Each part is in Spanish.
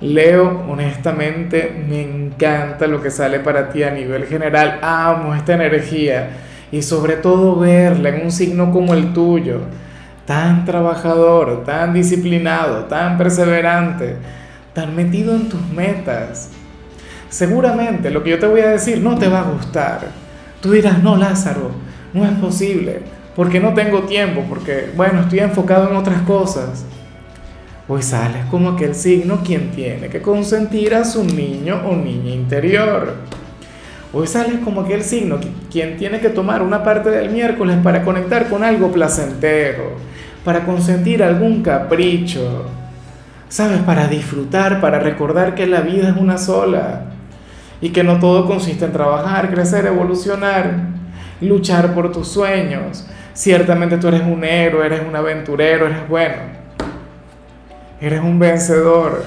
Leo, honestamente me encanta lo que sale para ti a nivel general. Amo esta energía y sobre todo verla en un signo como el tuyo, tan trabajador, tan disciplinado, tan perseverante, tan metido en tus metas. Seguramente lo que yo te voy a decir no te va a gustar. Tú dirás, no, Lázaro, no es posible, porque no tengo tiempo, porque, bueno, estoy enfocado en otras cosas. Hoy sales como aquel signo quien tiene que consentir a su niño o niña interior. Hoy sales como aquel signo quien tiene que tomar una parte del miércoles para conectar con algo placentero, para consentir algún capricho, ¿sabes? Para disfrutar, para recordar que la vida es una sola y que no todo consiste en trabajar, crecer, evolucionar, luchar por tus sueños. Ciertamente tú eres un héroe, eres un aventurero, eres bueno Eres un vencedor.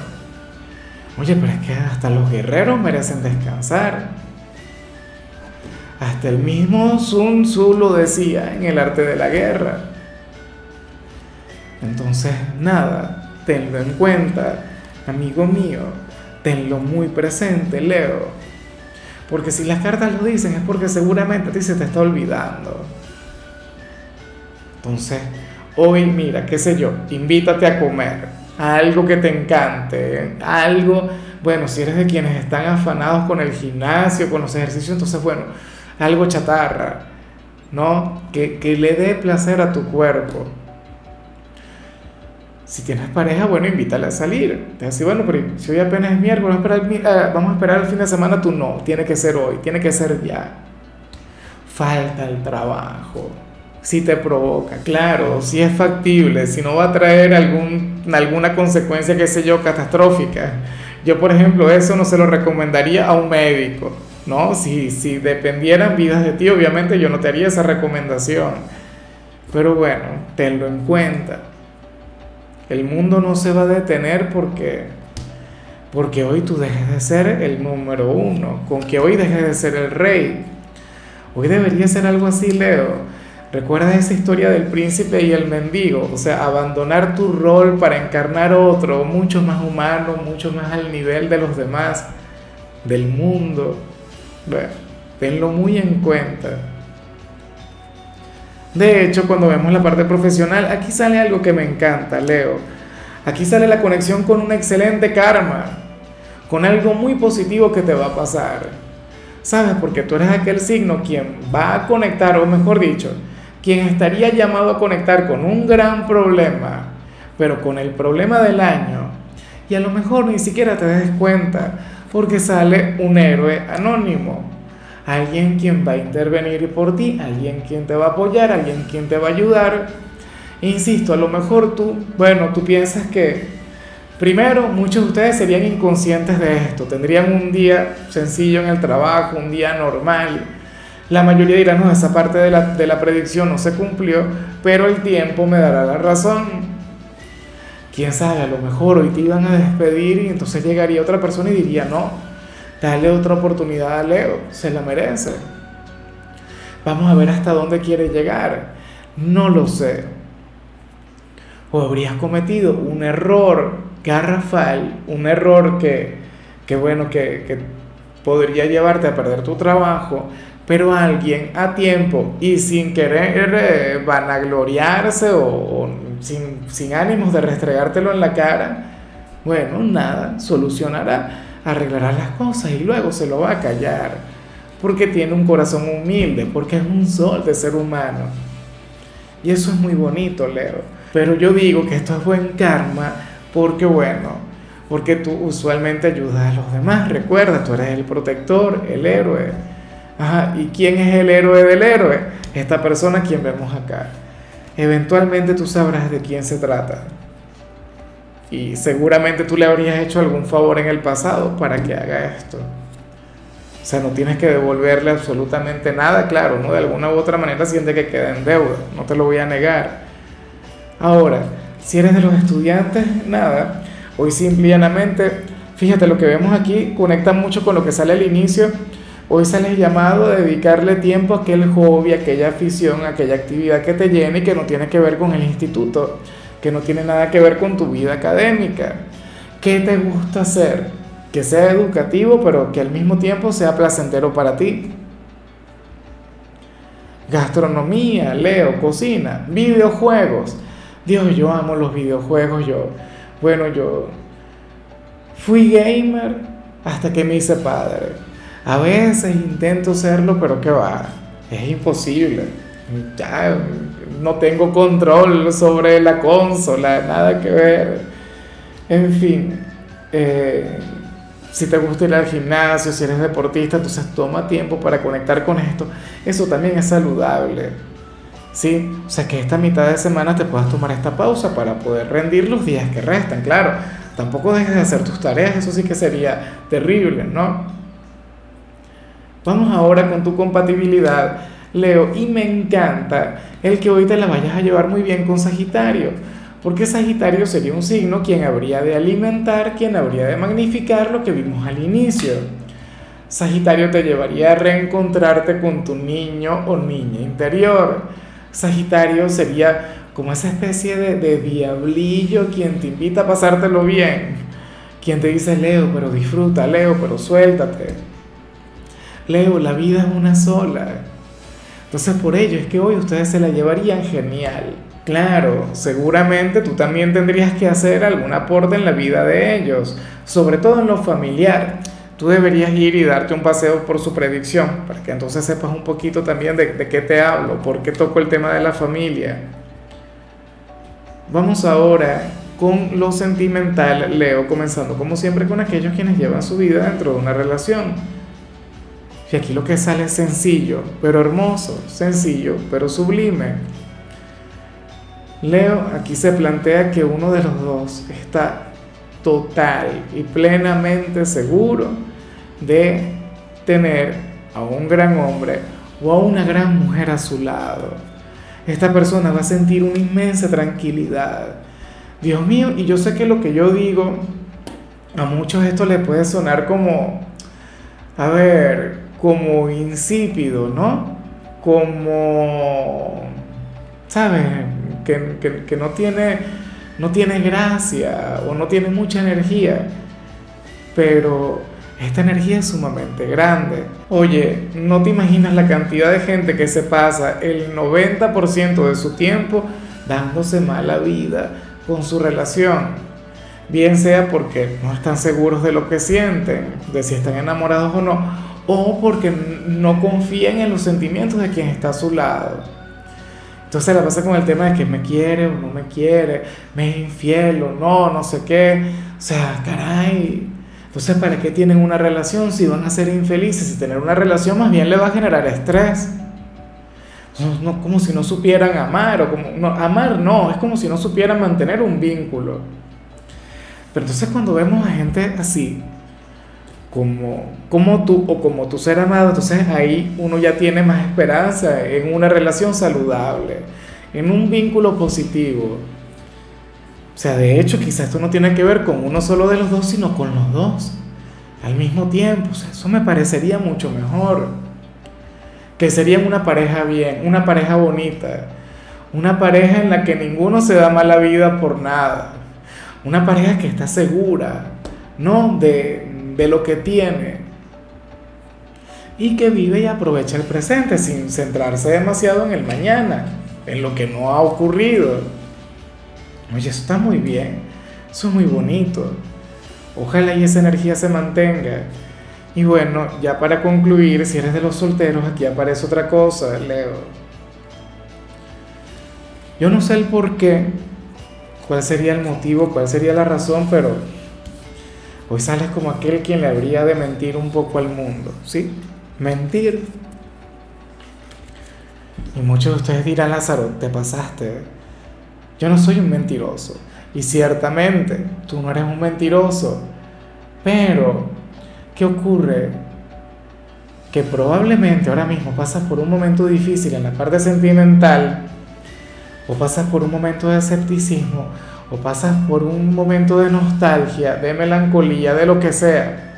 Oye, pero es que hasta los guerreros merecen descansar. Hasta el mismo Sun Tzu lo decía en el arte de la guerra. Entonces, nada, tenlo en cuenta, amigo mío, tenlo muy presente, Leo. Porque si las cartas lo dicen es porque seguramente a ti se te está olvidando. Entonces, hoy mira, qué sé yo, invítate a comer algo que te encante, algo, bueno, si eres de quienes están afanados con el gimnasio, con los ejercicios, entonces, bueno, algo chatarra, ¿no? Que, le dé placer a tu cuerpo. Si tienes pareja, bueno, invítale a salir. Te decir, bueno, pero si hoy apenas es miércoles, eh, vamos a esperar el fin de semana, tú no, tiene que ser hoy, tiene que ser ya. Falta el trabajo si te provoca, claro, si es factible, si no va a traer algún, alguna consecuencia, qué sé yo, catastrófica. Yo, por ejemplo, eso no se lo recomendaría a un médico, ¿no? Si, si dependieran vidas de ti, obviamente yo no te haría esa recomendación. Pero bueno, tenlo en cuenta. El mundo no se va a detener porque, porque hoy tú dejes de ser el número uno, con que hoy dejes de ser el rey. Hoy debería ser algo así, Leo Recuerda esa historia del príncipe y el mendigo, o sea, abandonar tu rol para encarnar otro, mucho más humano, mucho más al nivel de los demás, del mundo. Bueno, tenlo muy en cuenta. De hecho, cuando vemos la parte profesional, aquí sale algo que me encanta, Leo. Aquí sale la conexión con un excelente karma, con algo muy positivo que te va a pasar. ¿Sabes? Porque tú eres aquel signo quien va a conectar, o mejor dicho, quien estaría llamado a conectar con un gran problema, pero con el problema del año, y a lo mejor ni siquiera te des cuenta, porque sale un héroe anónimo, alguien quien va a intervenir por ti, alguien quien te va a apoyar, alguien quien te va a ayudar. Insisto, a lo mejor tú, bueno, tú piensas que primero muchos de ustedes serían inconscientes de esto, tendrían un día sencillo en el trabajo, un día normal, la mayoría dirá, no, esa parte de la, de la predicción no se cumplió, pero el tiempo me dará la razón. Quién sabe, a lo mejor hoy te iban a despedir y entonces llegaría otra persona y diría, no, dale otra oportunidad a Leo, se la merece. Vamos a ver hasta dónde quiere llegar. No lo sé. O habrías cometido un error garrafal, un error que, que bueno, que, que podría llevarte a perder tu trabajo, pero alguien a tiempo y sin querer eh, vanagloriarse o, sin, ánimos de restregártelo en la cara, bueno, nada, solucionará, arreglará las cosas y luego se lo va a callar, porque tiene un corazón humilde, porque es un sol de ser humano. Y eso es muy bonito, Leo. Pero yo digo que esto es buen karma porque, bueno, porque tú usualmente ayudas a los demás. Recuerda, tú eres el protector, el héroe Ajá, ¿y quién es el héroe del héroe? Esta persona quien vemos acá. Eventualmente tú sabrás de quién se trata. y seguramente tú le habrías hecho algún favor en el pasado para que haga esto. O sea, no tienes que devolverle absolutamente nada, claro, ¿no? De alguna u otra manera siente que queda en deuda, no te lo voy a negar. Ahora, si eres de los estudiantes, nada, hoy simplemente, fíjate, lo que vemos aquí conecta mucho con lo que sale al inicio. Hoy sale llamado a dedicarle tiempo a aquel hobby, aquella afición, aquella actividad que te llene y que no tiene que ver con el instituto que no tiene nada que ver con tu vida académica. ¿Qué te gusta hacer? Que sea educativo, pero que al mismo tiempo sea placentero para ti. Gastronomía, leo, cocina, videojuegos. Dios, yo amo los videojuegos. Yo, bueno, yo fui gamer hasta que me hice padre. A veces intento serlo, pero que va, es imposible. Ya, no tengo control sobre la consola, nada que ver. En fin, eh, si te gusta ir al gimnasio, si eres deportista, entonces toma tiempo para conectar con esto. Eso también es saludable. ¿Sí? O sea, que esta mitad de semana te puedas tomar esta pausa para poder rendir los días que restan. Claro, tampoco dejes de hacer tus tareas, eso sí que sería terrible, ¿no? Vamos ahora con tu compatibilidad Leo, y me encanta el que hoy te la vayas a llevar muy bien con Sagitario, porque Sagitario sería un signo quien habría de alimentar, quien habría de magnificar lo que vimos al inicio. Sagitario te llevaría a reencontrarte con tu niño o niña interior. Sagitario sería como esa especie de, diablillo quien te invita a pasártelo bien, quien te dice, Leo, pero disfruta, Leo, pero suéltate. Leo, la vida es una sola. Entonces por ello es que hoy ustedes se la llevarían genial. Claro, seguramente tú también tendrías que hacer algún aporte en la vida de ellos, sobre todo en lo familiar. Tú deberías ir y darte un paseo por su predicción, para que entonces sepas un poquito también de, qué te hablo, por qué toco el tema de la familia. Vamos ahora con lo sentimental, Leo, comenzando como siempre con aquellos quienes llevan su vida dentro de una relación. Y aquí lo que sale es sencillo, pero hermoso, sencillo, pero sublime. Leo, aquí se plantea que uno de los dos está total y plenamente seguro de tener a un gran hombre o a una gran mujer a su lado. Esta persona va a sentir una inmensa tranquilidad. Dios mío, y yo sé que lo que yo digo, a muchos esto le puede sonar como, a ver, como insípido, ¿no? Como, ¿sabes? Que, no, tiene, no tiene gracia o no tiene mucha energía, pero esta energía es sumamente grande. Oye, no te imaginas la cantidad de gente que se pasa el 90% de su tiempo dándose mala vida con su relación. Bien sea porque no están seguros de lo que sienten, de si están enamorados o no, o porque no confían en los sentimientos de quien está a su lado. Entonces la pasa con el tema de que me quiere o no me quiere, me es infiel o no, no sé qué. O sea, caray. Entonces, ¿para qué tienen una relación si van a ser infelices? Si tener una relación más bien le va a generar estrés. No, como si no supieran amar, o como, no, amar no, es como si no supieran mantener un vínculo. Pero entonces cuando vemos a gente así, como, como tú o como tu ser amado, entonces ahí uno ya tiene más esperanza en una relación saludable, en un vínculo positivo. O sea, de hecho, quizás esto no tiene que ver con uno solo de los dos, sino con los dos al mismo tiempo. O sea, eso me parecería mucho mejor. Que serían una pareja bien, una pareja bonita, una pareja en la que ninguno se da mala vida por nada, una pareja que está segura, no de, de lo que tiene y que vive y aprovecha el presente sin centrarse demasiado en el mañana, en lo que no ha ocurrido. Oye, eso está muy bien, eso es muy bonito. Ojalá y esa energía se mantenga. Y bueno, ya para concluir, si eres de los solteros, aquí aparece otra cosa, Leo. Yo no sé el por qué, cuál sería el motivo, cuál sería la razón, pero Hoy sales como aquel quien le habría de mentir un poco al mundo, ¿sí? Mentir. Y muchos de ustedes dirán, Lázaro, te pasaste. Yo no soy un mentiroso. Y ciertamente, tú no eres un mentiroso. Pero, ¿qué ocurre? Que probablemente ahora mismo pasas por un momento difícil en la parte sentimental, o pasas por un momento de escepticismo, o pasas por un momento de nostalgia, de melancolía, de lo que sea.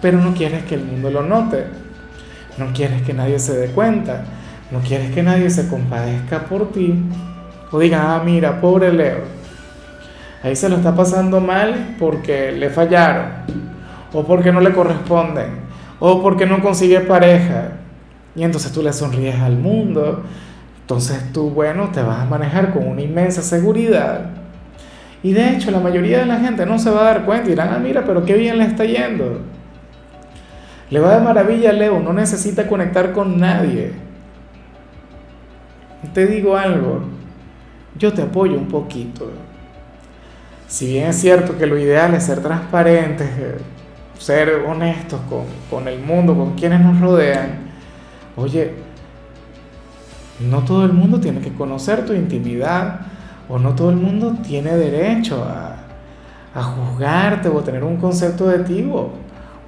Pero no quieres que el mundo lo note, no quieres que nadie se dé cuenta, no quieres que nadie se compadezca por ti, o diga, ah, mira, pobre Leo, ahí se lo está pasando mal porque le fallaron, o porque no le corresponden, o porque no consigue pareja. Y entonces tú le sonríes al mundo, entonces tú, bueno, te vas a manejar con una inmensa seguridad. Y de hecho, la mayoría de la gente no se va a dar cuenta y dirán, ah, mira, pero qué bien le está yendo. Le va de maravilla a Leo, no necesita conectar con nadie. Te digo algo, yo te apoyo un poquito. Si bien es cierto que lo ideal es ser transparentes, ser honestos con, con el mundo, con quienes nos rodean, oye, no todo el mundo tiene que conocer tu intimidad o no todo el mundo tiene derecho a, juzgarte o a tener un concepto de ti o,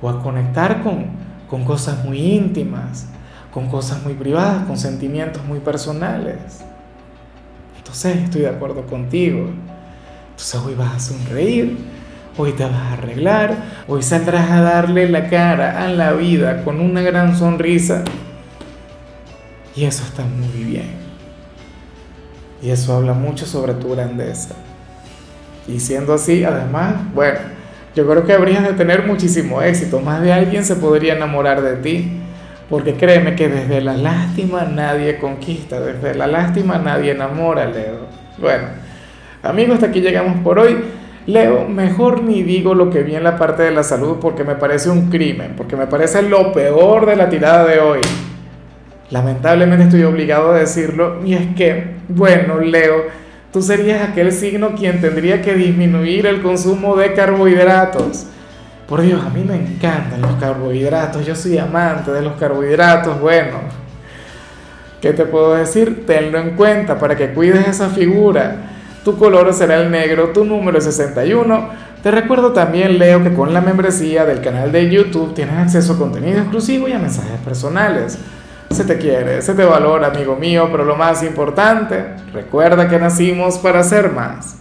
a conectar con, cosas muy íntimas, con cosas muy privadas, con sentimientos muy personales. Entonces estoy de acuerdo contigo. Entonces hoy vas a sonreír, hoy te vas a arreglar, hoy saldrás a darle la cara a la vida con una gran sonrisa y eso está muy bien. Y eso habla mucho sobre tu grandeza. Y siendo así, además, bueno, yo creo que habrías de tener muchísimo éxito. Más de alguien se podría enamorar de ti. Porque créeme que desde la lástima nadie conquista, desde la lástima nadie enamora, Leo. Bueno, amigos, hasta aquí llegamos por hoy. Leo, mejor ni digo lo que vi en la parte de la salud porque me parece un crimen, porque me parece lo peor de la tirada de hoy. Lamentablemente estoy obligado a decirlo y es que, bueno, Leo, tú serías aquel signo quien tendría que disminuir el consumo de carbohidratos. Por Dios, a mí me encantan los carbohidratos, yo soy amante de los carbohidratos, bueno. ¿Qué te puedo decir? Tenlo en cuenta para que cuides esa figura. Tu color será el negro, tu número es 61. Te recuerdo también, Leo, que con la membresía del canal de YouTube tienes acceso a contenido exclusivo y a mensajes personales. Se te quiere, se te valora, amigo mío, pero lo más importante, recuerda que nacimos para ser más.